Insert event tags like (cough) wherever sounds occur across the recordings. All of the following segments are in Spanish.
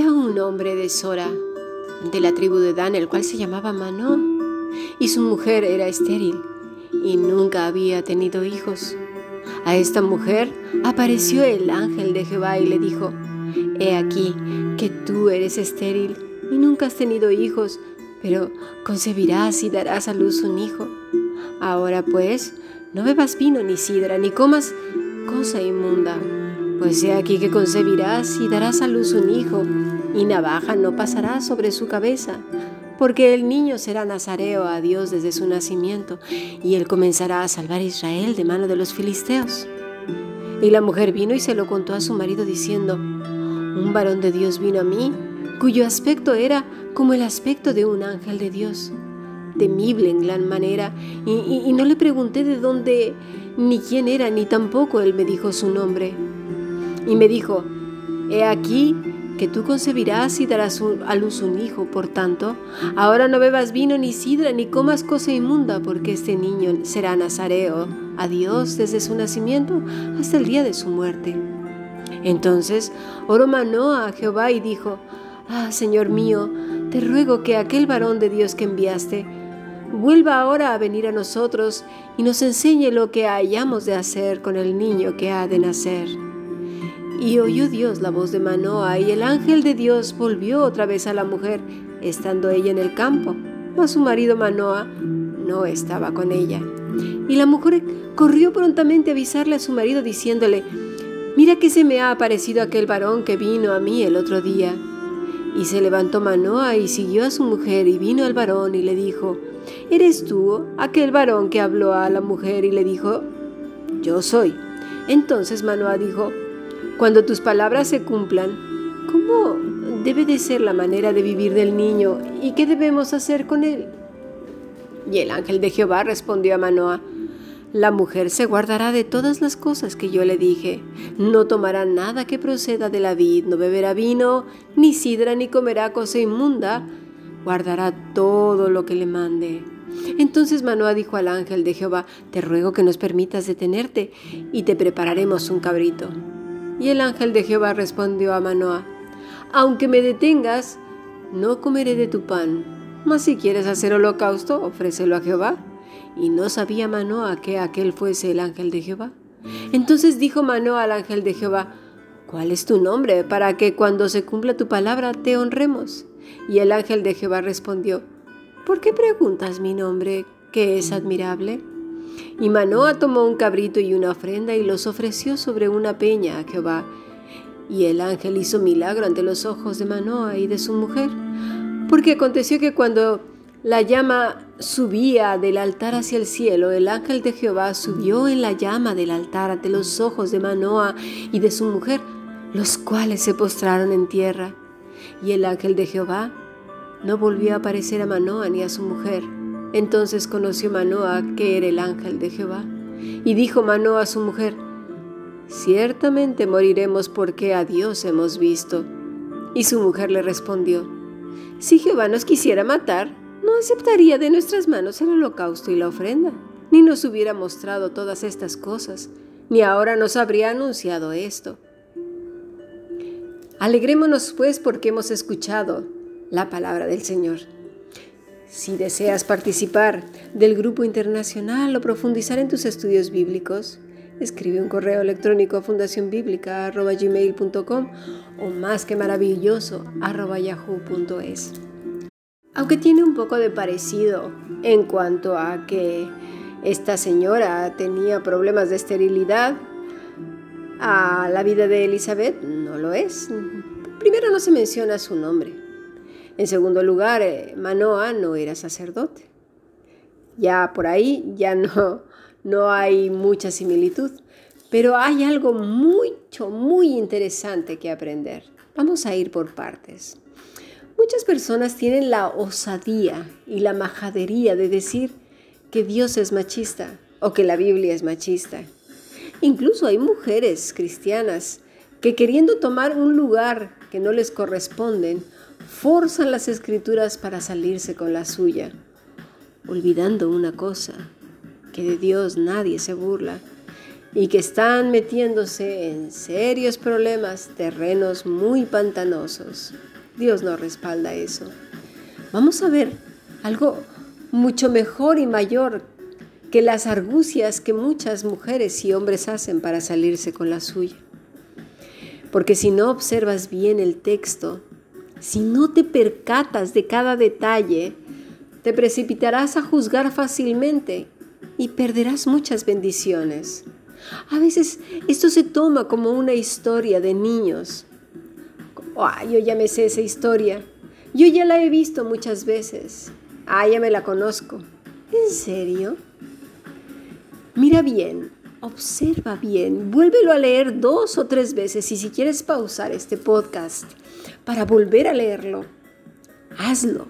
Había un hombre de Sora, de la tribu de Dan, el cual se llamaba Manoa, y su mujer era estéril y nunca había tenido hijos. A esta mujer apareció el ángel de Jehová y le dijo, He aquí que tú eres estéril y nunca has tenido hijos, pero concebirás y darás a luz un hijo. Ahora pues, no bebas vino ni sidra, ni comas cosa inmunda, pues he aquí que concebirás y darás a luz un hijo, y navaja no pasará sobre su cabeza, porque el niño será nazareo a Dios desde su nacimiento, y él comenzará a salvar Israel de mano de los filisteos. Y la mujer vino y se lo contó a su marido diciendo, Un varón de Dios vino a mí, cuyo aspecto era como el aspecto de un ángel de Dios, temible en gran manera, y, y no le pregunté de dónde, ni quién era, ni tampoco él me dijo su nombre. Y me dijo, He aquí que tú concebirás y darás a luz un hijo, por tanto, ahora no bebas vino ni sidra, ni comas cosa inmunda, porque este niño será nazareo a Dios desde su nacimiento hasta el día de su muerte. Entonces oró Manoa a Jehová y dijo, Ah, Señor mío, te ruego que aquel varón de Dios que enviaste vuelva ahora a venir a nosotros y nos enseñe lo que hayamos de hacer con el niño que ha de nacer. Y oyó Dios la voz de Manoa, y el ángel de Dios volvió otra vez a la mujer, estando ella en el campo, mas su marido Manoa no estaba con ella. Y la mujer corrió prontamente a avisarle a su marido, diciéndole, Mira que se me ha aparecido aquel varón que vino a mí el otro día. Y se levantó Manoa y siguió a su mujer y vino al varón y le dijo, ¿Eres tú aquel varón que habló a la mujer y le dijo, Yo soy? Entonces Manoa dijo, cuando tus palabras se cumplan, ¿cómo debe de ser la manera de vivir del niño y qué debemos hacer con él? Y el ángel de Jehová respondió a Manoah, la mujer se guardará de todas las cosas que yo le dije. No tomará nada que proceda de la vid, no beberá vino, ni sidra, ni comerá cosa inmunda. Guardará todo lo que le mande. Entonces Manoah dijo al ángel de Jehová, te ruego que nos permitas detenerte y te prepararemos un cabrito. Y el ángel de Jehová respondió a Manoah, aunque me detengas, no comeré de tu pan, mas si quieres hacer holocausto, ofrécelo a Jehová. Y no sabía Manoah que aquel fuese el ángel de Jehová. Entonces dijo Manoah al ángel de Jehová, ¿cuál es tu nombre para que cuando se cumpla tu palabra te honremos? Y el ángel de Jehová respondió, ¿por qué preguntas mi nombre, que es admirable? Y Manoa tomó un cabrito y una ofrenda y los ofreció sobre una peña a Jehová. Y el ángel hizo milagro ante los ojos de Manoa y de su mujer. Porque aconteció que cuando la llama subía del altar hacia el cielo, el ángel de Jehová subió en la llama del altar ante los ojos de Manoa y de su mujer, los cuales se postraron en tierra. Y el ángel de Jehová no volvió a aparecer a Manoa ni a su mujer. Entonces conoció Manoa que era el ángel de Jehová. Y dijo Manoa a su mujer, Ciertamente moriremos porque a Dios hemos visto. Y su mujer le respondió, Si Jehová nos quisiera matar, no aceptaría de nuestras manos el holocausto y la ofrenda, ni nos hubiera mostrado todas estas cosas, ni ahora nos habría anunciado esto. Alegrémonos pues porque hemos escuchado la palabra del Señor. Si deseas participar del grupo internacional o profundizar en tus estudios bíblicos, escribe un correo electrónico a fundacionbiblica.gmail.com o más que maravilloso yahoo.es. Aunque tiene un poco de parecido en cuanto a que esta señora tenía problemas de esterilidad, a la vida de Elizabeth no lo es. Primero no se menciona su nombre. En segundo lugar, eh, Manoa no era sacerdote. Ya por ahí ya no, no hay mucha similitud, pero hay algo mucho, muy interesante que aprender. Vamos a ir por partes. Muchas personas tienen la osadía y la majadería de decir que Dios es machista o que la Biblia es machista. Incluso hay mujeres cristianas que queriendo tomar un lugar que no les corresponden forzan las escrituras para salirse con la suya, olvidando una cosa, que de Dios nadie se burla y que están metiéndose en serios problemas, terrenos muy pantanosos. Dios no respalda eso. Vamos a ver algo mucho mejor y mayor que las argucias que muchas mujeres y hombres hacen para salirse con la suya. Porque si no observas bien el texto, si no te percatas de cada detalle, te precipitarás a juzgar fácilmente y perderás muchas bendiciones. A veces esto se toma como una historia de niños. Ah, yo ya me sé esa historia. Yo ya la he visto muchas veces. Ah, ya me la conozco. ¿En serio? Mira bien, observa bien, vuélvelo a leer dos o tres veces y si quieres pausar este podcast para volver a leerlo, hazlo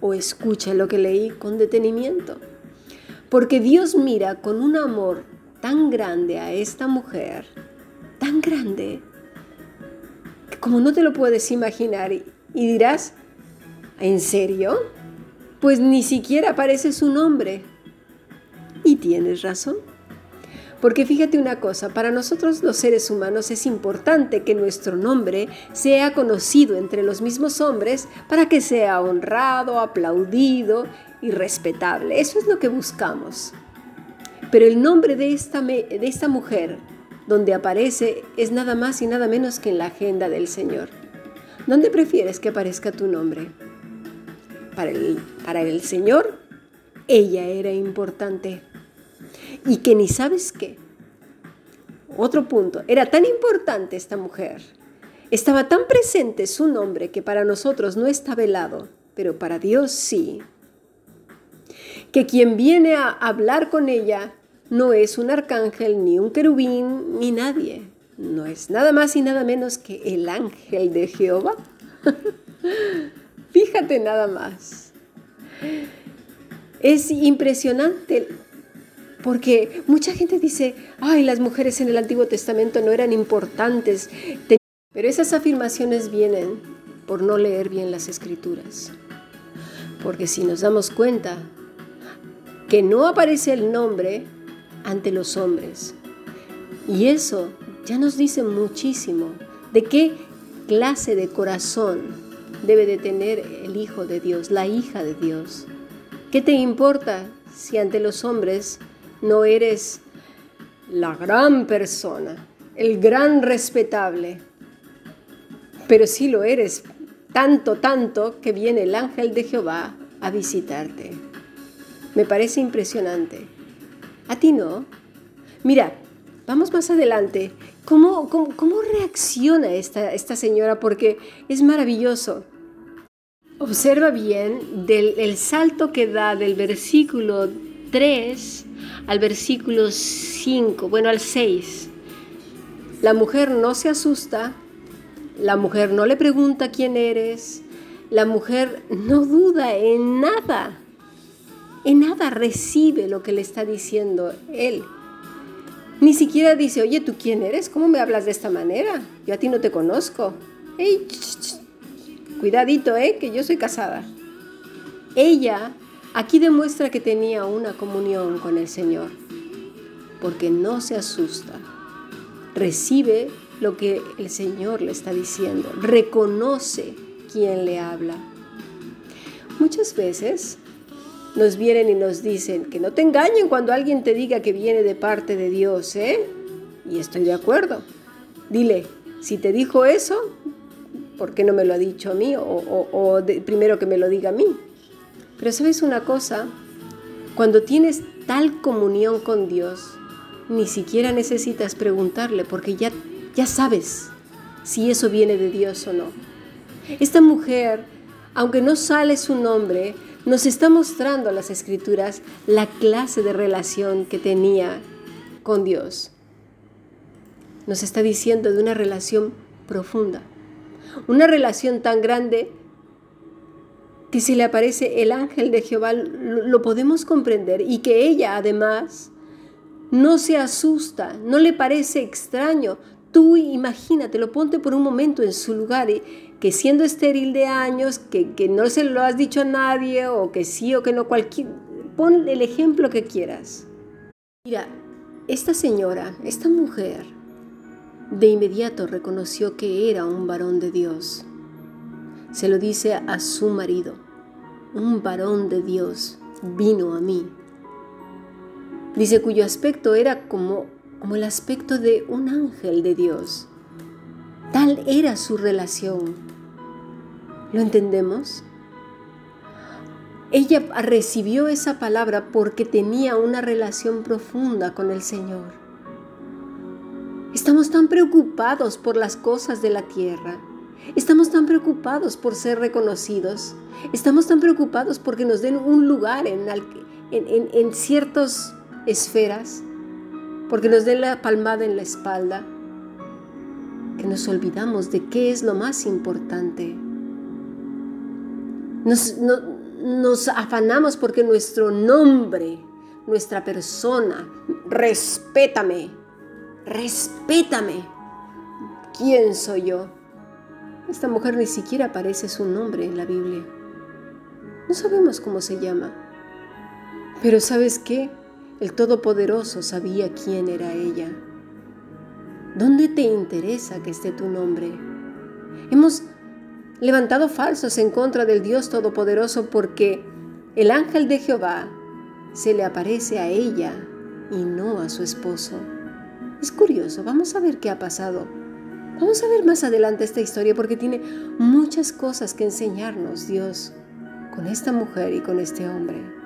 o escucha lo que leí con detenimiento. Porque Dios mira con un amor tan grande a esta mujer, tan grande, que como no te lo puedes imaginar y, dirás, ¿en serio? Pues ni siquiera aparece su nombre. Y tienes razón. Porque fíjate una cosa, para nosotros los seres humanos es importante que nuestro nombre sea conocido entre los mismos hombres para que sea honrado, aplaudido y respetable. Eso es lo que buscamos. Pero el nombre de esta, de esta mujer, donde aparece, es nada más y nada menos que en la agenda del Señor. ¿Dónde prefieres que aparezca tu nombre? Para el, para el Señor, ella era importante y que ni sabes qué. Otro punto, era tan importante esta mujer, estaba tan presente su nombre que para nosotros no está velado, pero para Dios sí. Que quien viene a hablar con ella no es un arcángel, ni un querubín, ni nadie. No es nada más y nada menos que el ángel de Jehová. (laughs) Fíjate nada más. Es impresionante porque mucha gente dice, ay, las mujeres en el Antiguo Testamento no eran importantes. Pero esas afirmaciones vienen por no leer bien las escrituras. Porque si nos damos cuenta que no aparece el nombre ante los hombres, y eso ya nos dice muchísimo de qué clase de corazón debe de tener el Hijo de Dios, la hija de Dios. ¿Qué te importa si ante los hombres no eres la gran persona, el gran respetable, pero sí lo eres, tanto, tanto que viene el ángel de Jehová a visitarte. Me parece impresionante. ¿A ti no? Mira, vamos más adelante. ¿Cómo, cómo, reacciona esta, esta señora? Porque es maravilloso. Observa bien del, el salto que da del versículo 3 al versículo 5, bueno, al 6. La mujer no se asusta, la mujer no le pregunta quién eres, la mujer no duda en nada, en nada recibe lo que le está diciendo él. Ni siquiera dice, oye, ¿tú quién eres? ¿Cómo me hablas de esta manera? Yo a ti no te conozco. Ey, cuidadito, ¿eh? Que yo soy casada. Ella Aquí demuestra que tenía una comunión con el Señor, porque no se asusta, recibe lo que el Señor le está diciendo, reconoce quién le habla. Muchas veces nos vienen y nos dicen que no te engañen cuando alguien te diga que viene de parte de Dios, ¿eh? Y estoy de acuerdo. Dile, si te dijo eso, ¿por qué no me lo ha dicho a mí? O, primero que me lo diga a mí. Pero sabes una cosa, cuando tienes tal comunión con Dios, ni siquiera necesitas preguntarle porque ya, ya sabes si eso viene de Dios o no. Esta mujer, aunque no sale su nombre, nos está mostrando las escrituras la clase de relación que tenía con Dios. Nos está diciendo de una relación profunda, una relación tan grande que si le aparece el ángel de Jehová lo podemos comprender y que ella además no se asusta, no le parece extraño. Tú imagínate, lo ponte por un momento en su lugar, y que siendo estéril de años, que, que no se lo has dicho a nadie, o que sí o que no, cualquier, pon el ejemplo que quieras. Mira, esta señora, esta mujer, de inmediato reconoció que era un varón de Dios se lo dice a su marido. Un varón de Dios vino a mí. Dice cuyo aspecto era como, como el aspecto de un ángel de Dios. Tal era su relación. ¿Lo entendemos? Ella recibió esa palabra porque tenía una relación profunda con el Señor. Estamos tan preocupados por las cosas de la tierra. Estamos tan preocupados por ser reconocidos. Estamos tan preocupados porque nos den un lugar en, ciertas esferas. Porque nos den la palmada en la espalda. Que nos olvidamos de qué es lo más importante. Nos afanamos porque nuestro nombre, nuestra persona, respétame, respétame. ¿Quién soy yo? Esta mujer ni siquiera aparece su nombre en la Biblia. No sabemos cómo se llama. Pero ¿sabes qué? El Todopoderoso sabía quién era ella. ¿Dónde te interesa que esté tu nombre? Hemos levantado falsos en contra del Dios Todopoderoso porque el ángel de Jehová se le aparece a ella y no a su esposo. Es curioso, vamos a ver qué ha pasado. Vamos a ver más adelante esta historia porque tiene muchas cosas que enseñarnos Dios con esta mujer y con este hombre.